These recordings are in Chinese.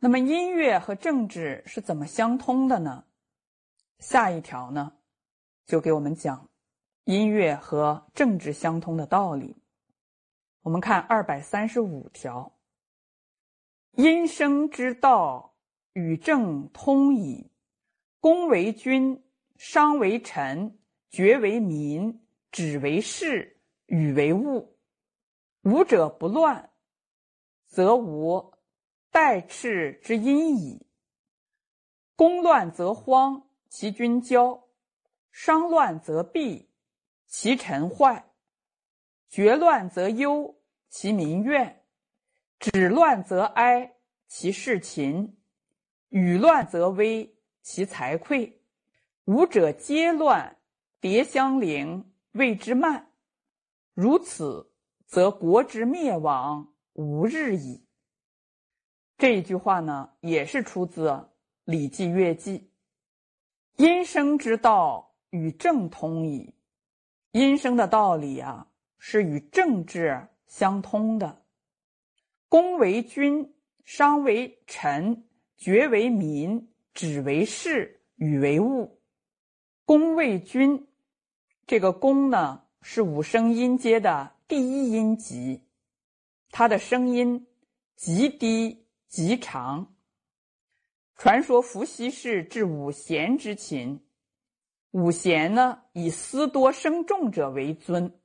那么音乐和政治是怎么相通的呢？下一条呢，就给我们讲音乐和政治相通的道理。我们看二百三十五条：音声之道，与政通矣。公为君，商为臣，爵为民，止为士，语为物。五者不乱，则无。代赤之阴矣。公乱则荒，其君骄；商乱则弊，其臣坏；爵乱则忧，其民怨；止乱则哀，其事勤；与乱则危，其财匮。五者皆乱，迭相邻，谓之慢。如此，则国之灭亡无日矣。这一句话呢，也是出自《礼记乐记》。音声之道与政通矣。音声的道理啊，是与政治相通的。公为君，商为臣，爵为民，止为士，与为物。公为君，这个公呢，是五声音阶的第一音级，它的声音极低。极长。传说伏羲氏治五弦之琴，五弦呢以丝多声重者为尊，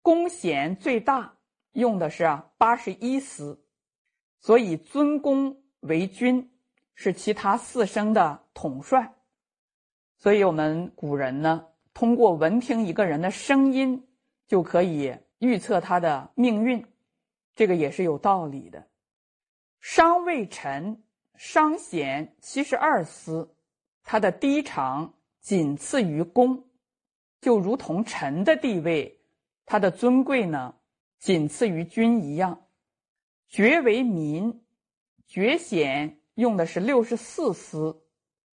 弓弦最大，用的是八十一丝，所以尊公为君，是其他四声的统帅。所以我们古人呢，通过闻听一个人的声音，就可以预测他的命运，这个也是有道理的。商为臣，商弦七十二丝，它的低长仅次于公，就如同臣的地位，它的尊贵呢，仅次于君一样。爵为民，爵弦用的是六十四丝，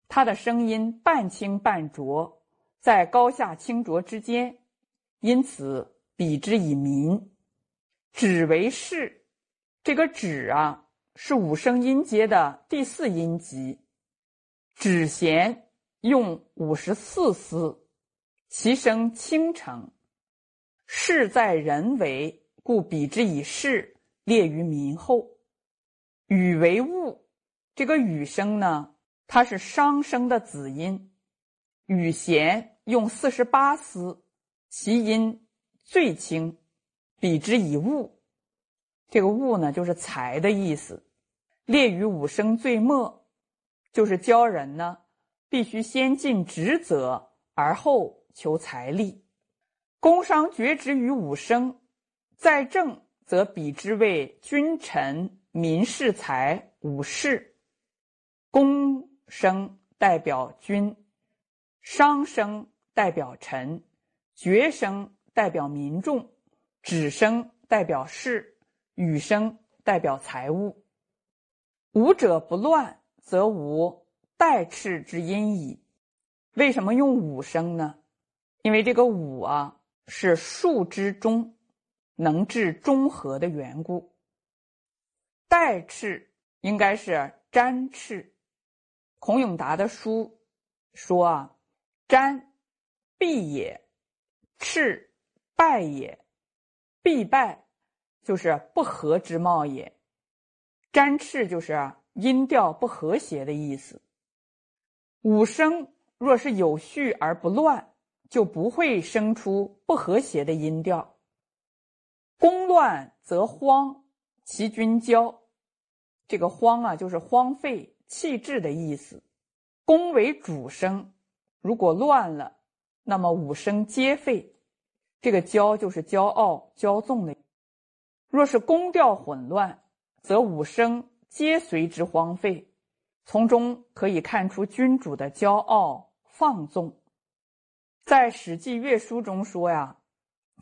它的声音半清半浊，在高下清浊之间，因此比之以民。止为士，这个止啊。是五声音阶的第四音级，指弦用五十四丝，其声清澄。事在人为，故比之以事，列于民后。羽为物，这个羽声呢，它是商声的子音，羽弦用四十八丝，其音最轻，比之以物。这个物呢，就是财的意思，列于五声最末，就是教人呢，必须先尽职责，而后求财力。工商爵职于五声，在政则比之为君臣民士财五士。公声代表君，商声代表臣，爵声代表民众，止声代表士。羽声代表财物，五者不乱，则无代赤之音矣。为什么用五声呢？因为这个五啊是数之中，能治中和的缘故。代赤应该是沾赤。孔永达的书说啊，沾必也，赤败也，必败。就是不和之貌也，沾赤就是音调不和谐的意思。五声若是有序而不乱，就不会生出不和谐的音调。宫乱则荒，其君骄。这个荒啊，就是荒废弃置的意思。宫为主声，如果乱了，那么五声皆废。这个骄就是骄傲骄纵的。若是宫调混乱，则五声皆随之荒废，从中可以看出君主的骄傲放纵。在《史记乐书》中说呀：“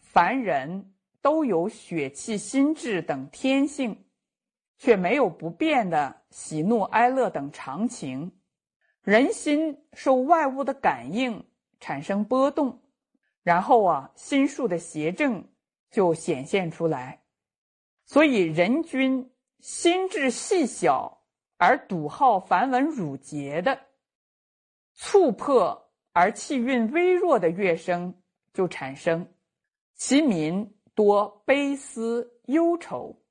凡人都有血气、心智等天性，却没有不变的喜怒哀乐等常情。人心受外物的感应产生波动，然后啊，心术的邪正就显现出来。”所以，人君心智细小而笃号繁文缛节的，促破而气韵微弱的乐声就产生，其民多悲思忧愁。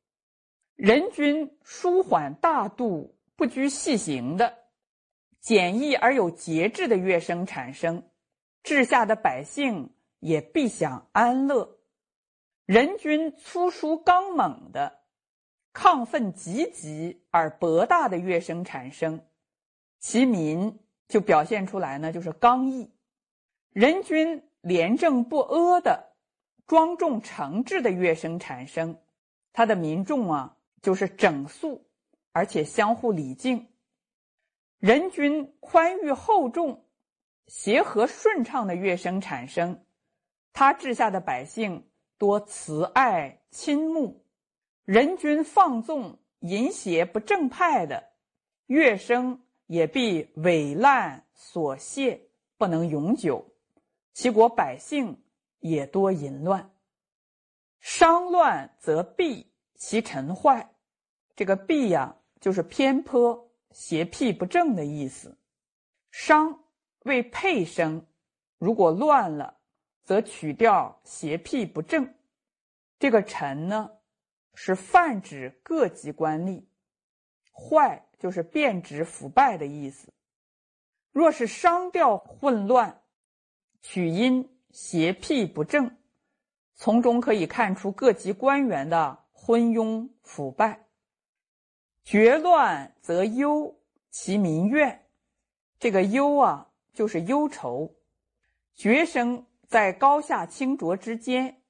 人均舒缓大度、不拘细行的简易而有节制的乐声产生，治下的百姓也必享安乐。人均粗疏刚猛的。亢奋积极而博大的乐声产生，其民就表现出来呢，就是刚毅；人均廉正不阿的庄重诚挚的乐声产生，他的民众啊，就是整肃而且相互礼敬；人均宽裕厚重、协和顺畅的乐声产生，他治下的百姓多慈爱亲睦。人均放纵淫邪不正派的乐声，也必萎烂所谢，不能永久。齐国百姓也多淫乱。商乱则弊，其臣坏。这个弊呀，就是偏颇、邪僻不正的意思。商为配声，如果乱了，则曲调邪僻不正。这个陈呢？是泛指各级官吏，坏就是变质腐败的意思。若是商调混乱，曲音邪僻不正，从中可以看出各级官员的昏庸腐败。绝乱则忧，其民怨。这个忧啊，就是忧愁。绝声在高下清浊之间，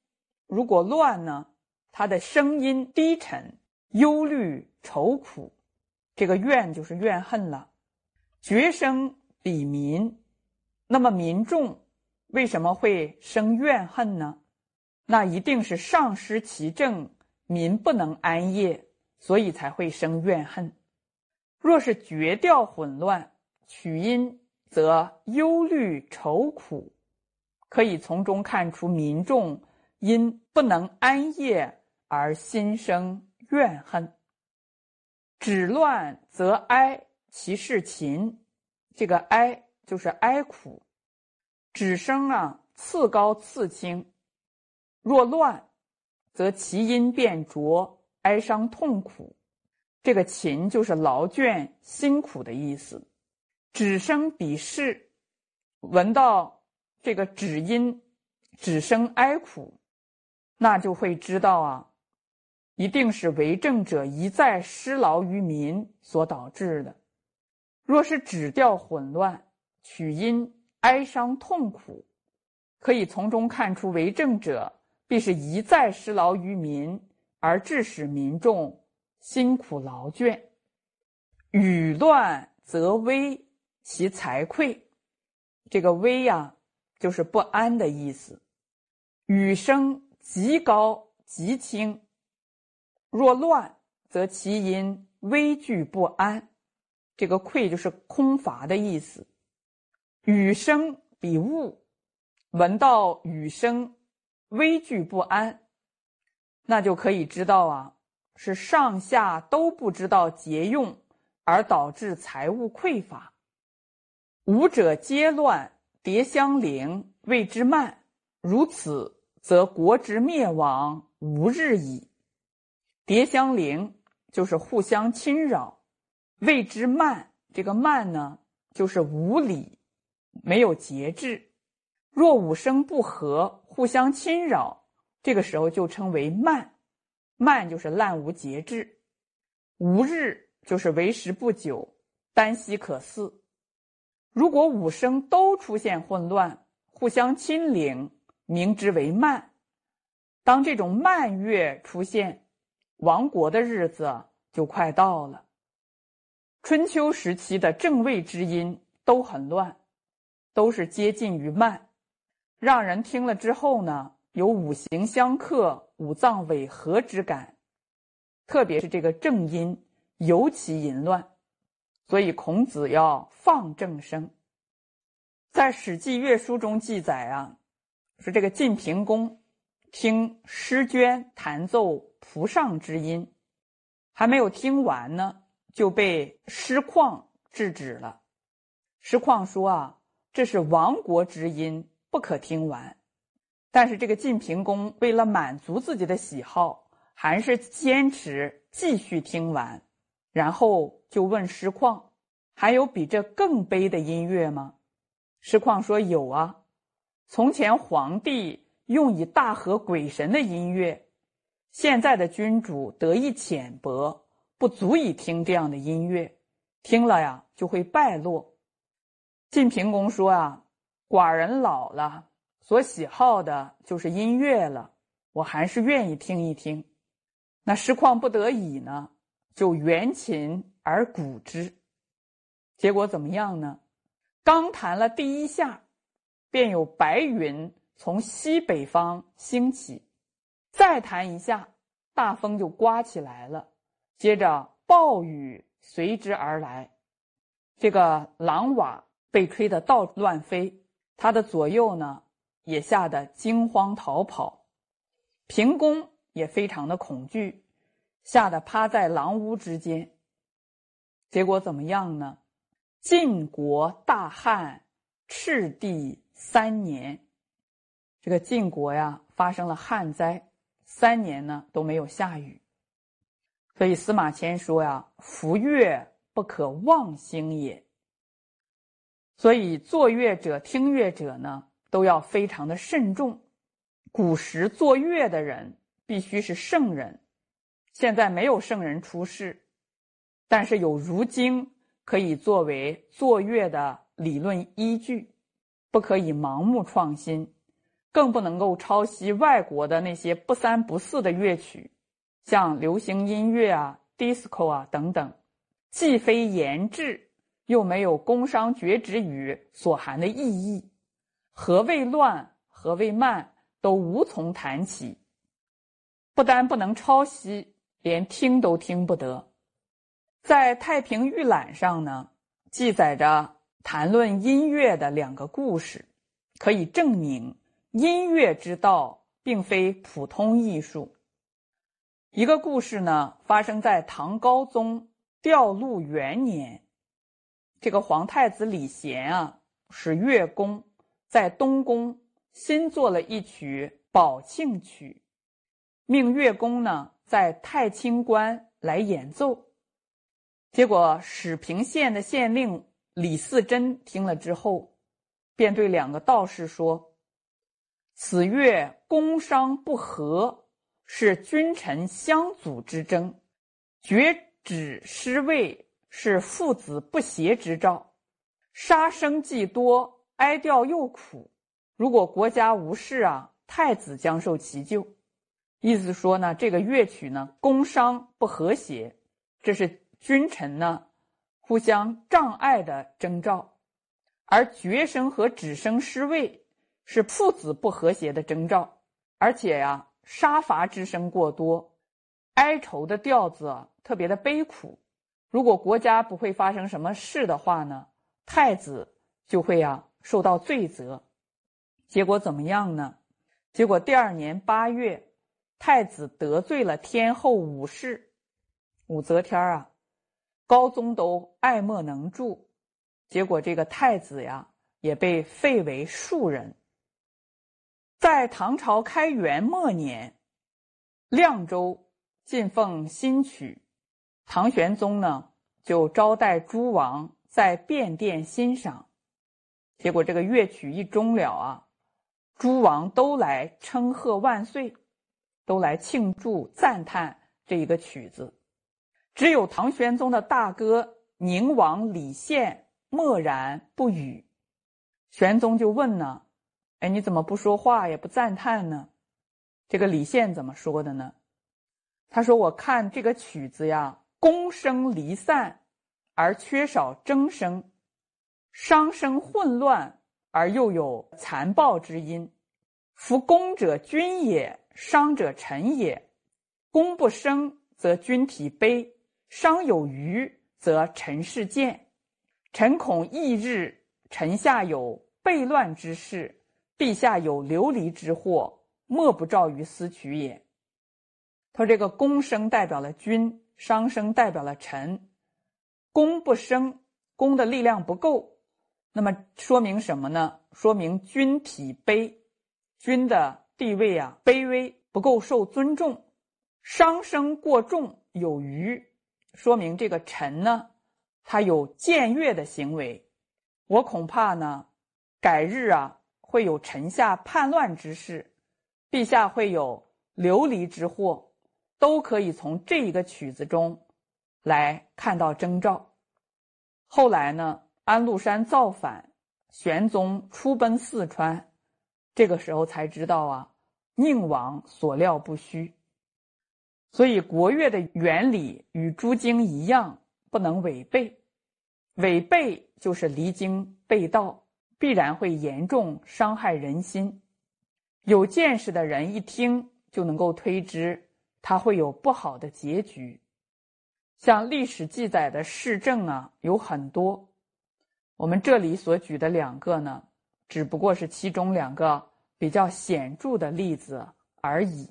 如果乱呢？他的声音低沉、忧虑、愁苦，这个怨就是怨恨了。绝声比民，那么民众为什么会生怨恨呢？那一定是上失其政，民不能安业，所以才会生怨恨。若是绝调混乱，曲音则忧虑愁苦，可以从中看出民众因不能安业。而心生怨恨，止乱则哀，其事勤。这个哀就是哀苦，止声啊，次高次轻。若乱，则其音变浊，哀伤痛苦。这个勤就是劳倦辛苦的意思。止声比视，闻到这个止音，止声哀苦，那就会知道啊。一定是为政者一再施劳于民所导致的。若是指调混乱，曲音哀伤痛苦，可以从中看出为政者必是一再施劳于民，而致使民众辛苦劳倦。语乱则危，其财匮。这个危呀，就是不安的意思。语声极高极轻。若乱，则其音微惧不安。这个“愧”就是空乏的意思。雨声比雾，闻到雨声，微惧不安，那就可以知道啊，是上下都不知道节用，而导致财物匮乏。五者皆乱，迭相邻，谓之慢。如此，则国之灭亡无日矣。迭相邻就是互相侵扰，谓之慢。这个慢呢，就是无礼，没有节制。若五声不和，互相侵扰，这个时候就称为慢。慢就是滥无节制。无日就是为时不久，单息可肆。如果五声都出现混乱，互相侵凌，名之为慢。当这种慢乐出现。亡国的日子就快到了。春秋时期的正位之音都很乱，都是接近于慢，让人听了之后呢，有五行相克、五脏违和之感。特别是这个正音尤其淫乱，所以孔子要放正声。在《史记乐书》中记载啊，说这个晋平公听诗娟弹奏。蒲上之音还没有听完呢，就被师旷制止了。师旷说：“啊，这是亡国之音，不可听完。”但是这个晋平公为了满足自己的喜好，还是坚持继续听完，然后就问师旷：“还有比这更悲的音乐吗？”师旷说：“有啊，从前皇帝用以大和鬼神的音乐，现在的君主得意浅薄，不足以听这样的音乐，听了呀就会败落。”晋平公说：“啊，寡人老了，所喜好的就是音乐了，我还是愿意听一听。”那师旷不得已呢，就援琴而鼓之，结果怎么样呢？刚弹了第一下，便有白云从西北方兴起；再弹一下，大风就刮起来了。接着暴雨随之而来，这个狼瓦被吹得倒乱飞，他的左右呢也吓得惊慌逃跑。平公也非常的恐惧，吓得趴在狼屋之间。结果怎么样呢？晋国大旱，赤地三年。这个晋国呀，发生了旱灾，三年呢都没有下雨。所以司马迁说呀：“夫乐不可忘兴也。”所以作乐者、听乐者呢，都要非常的慎重。古时作乐的人必须是圣人，现在没有圣人出世，但是有如今。可以作为作乐的理论依据，不可以盲目创新，更不能够抄袭外国的那些不三不四的乐曲，像流行音乐啊、disco 啊等等，既非言志，又没有工商角徵语所含的意义，何谓乱，何谓慢，都无从谈起。不但不能抄袭，连听都听不得。在《太平御览》上呢，记载着谈论音乐的两个故事，可以证明音乐之道并非普通艺术。一个故事呢，发生在唐高宗调禄元年，这个皇太子李贤啊，是乐工，在东宫新做了一曲宝庆曲，命乐工呢在太清观来演奏。结果，始平县的县令李嗣珍听了之后，便对两个道士说：“此乐工商不和，是君臣相阻之争；绝止失位，是父子不协之兆。杀生既多，哀调又苦。如果国家无事啊，太子将受其咎。”意思说呢，这个乐曲呢，工商不和谐，这是。君臣呢，互相障碍的征兆，而绝声和止声失位是父子不和谐的征兆，而且呀，杀伐之声过多，哀愁的调子啊特别的悲苦。如果国家不会发生什么事的话呢，太子就会呀受到罪责。结果怎么样呢？结果第二年八月，太子得罪了天后武氏，武则天啊。高宗都爱莫能助，结果这个太子呀也被废为庶人。在唐朝开元末年，亮州进奉新曲，唐玄宗呢就招待诸王在便殿欣赏。结果这个乐曲一终了啊，诸王都来称贺万岁，都来庆祝赞叹这一个曲子。只有唐玄宗的大哥宁王李宪默然不语，玄宗就问呢：“哎，你怎么不说话也不赞叹呢？”这个李宪怎么说的呢？他说：“我看这个曲子呀，宫声离散，而缺少筝声；商声混乱，而又有残暴之音。夫宫者君也，商者臣也。宫不生，则君体卑。”商有余，则臣事见。臣恐翌日臣下有悖乱之事，陛下有流离之祸，莫不召于司曲也。他说：“这个宫声代表了君，商声代表了臣，功不生，功的力量不够，那么说明什么呢？说明君体卑，君的地位啊卑微，不够受尊重，商声过重有余，说明这个臣呢，他有僭越的行为。我恐怕呢，改日啊会有臣下叛乱之事，陛下会有流离之祸，都可以从这一个曲子中来看到征兆。后来呢，安禄山造反。玄宗出奔四川，这个时候才知道啊，宁王所料不虚。所以国乐的原理与诸经一样，不能违背，违背就是离经背道，必然会严重伤害人心。有见识的人一听就能够推知，他会有不好的结局。像历史记载的市政啊，有很多。我们这里所举的两个呢，只不过是其中两个比较显著的例子而已。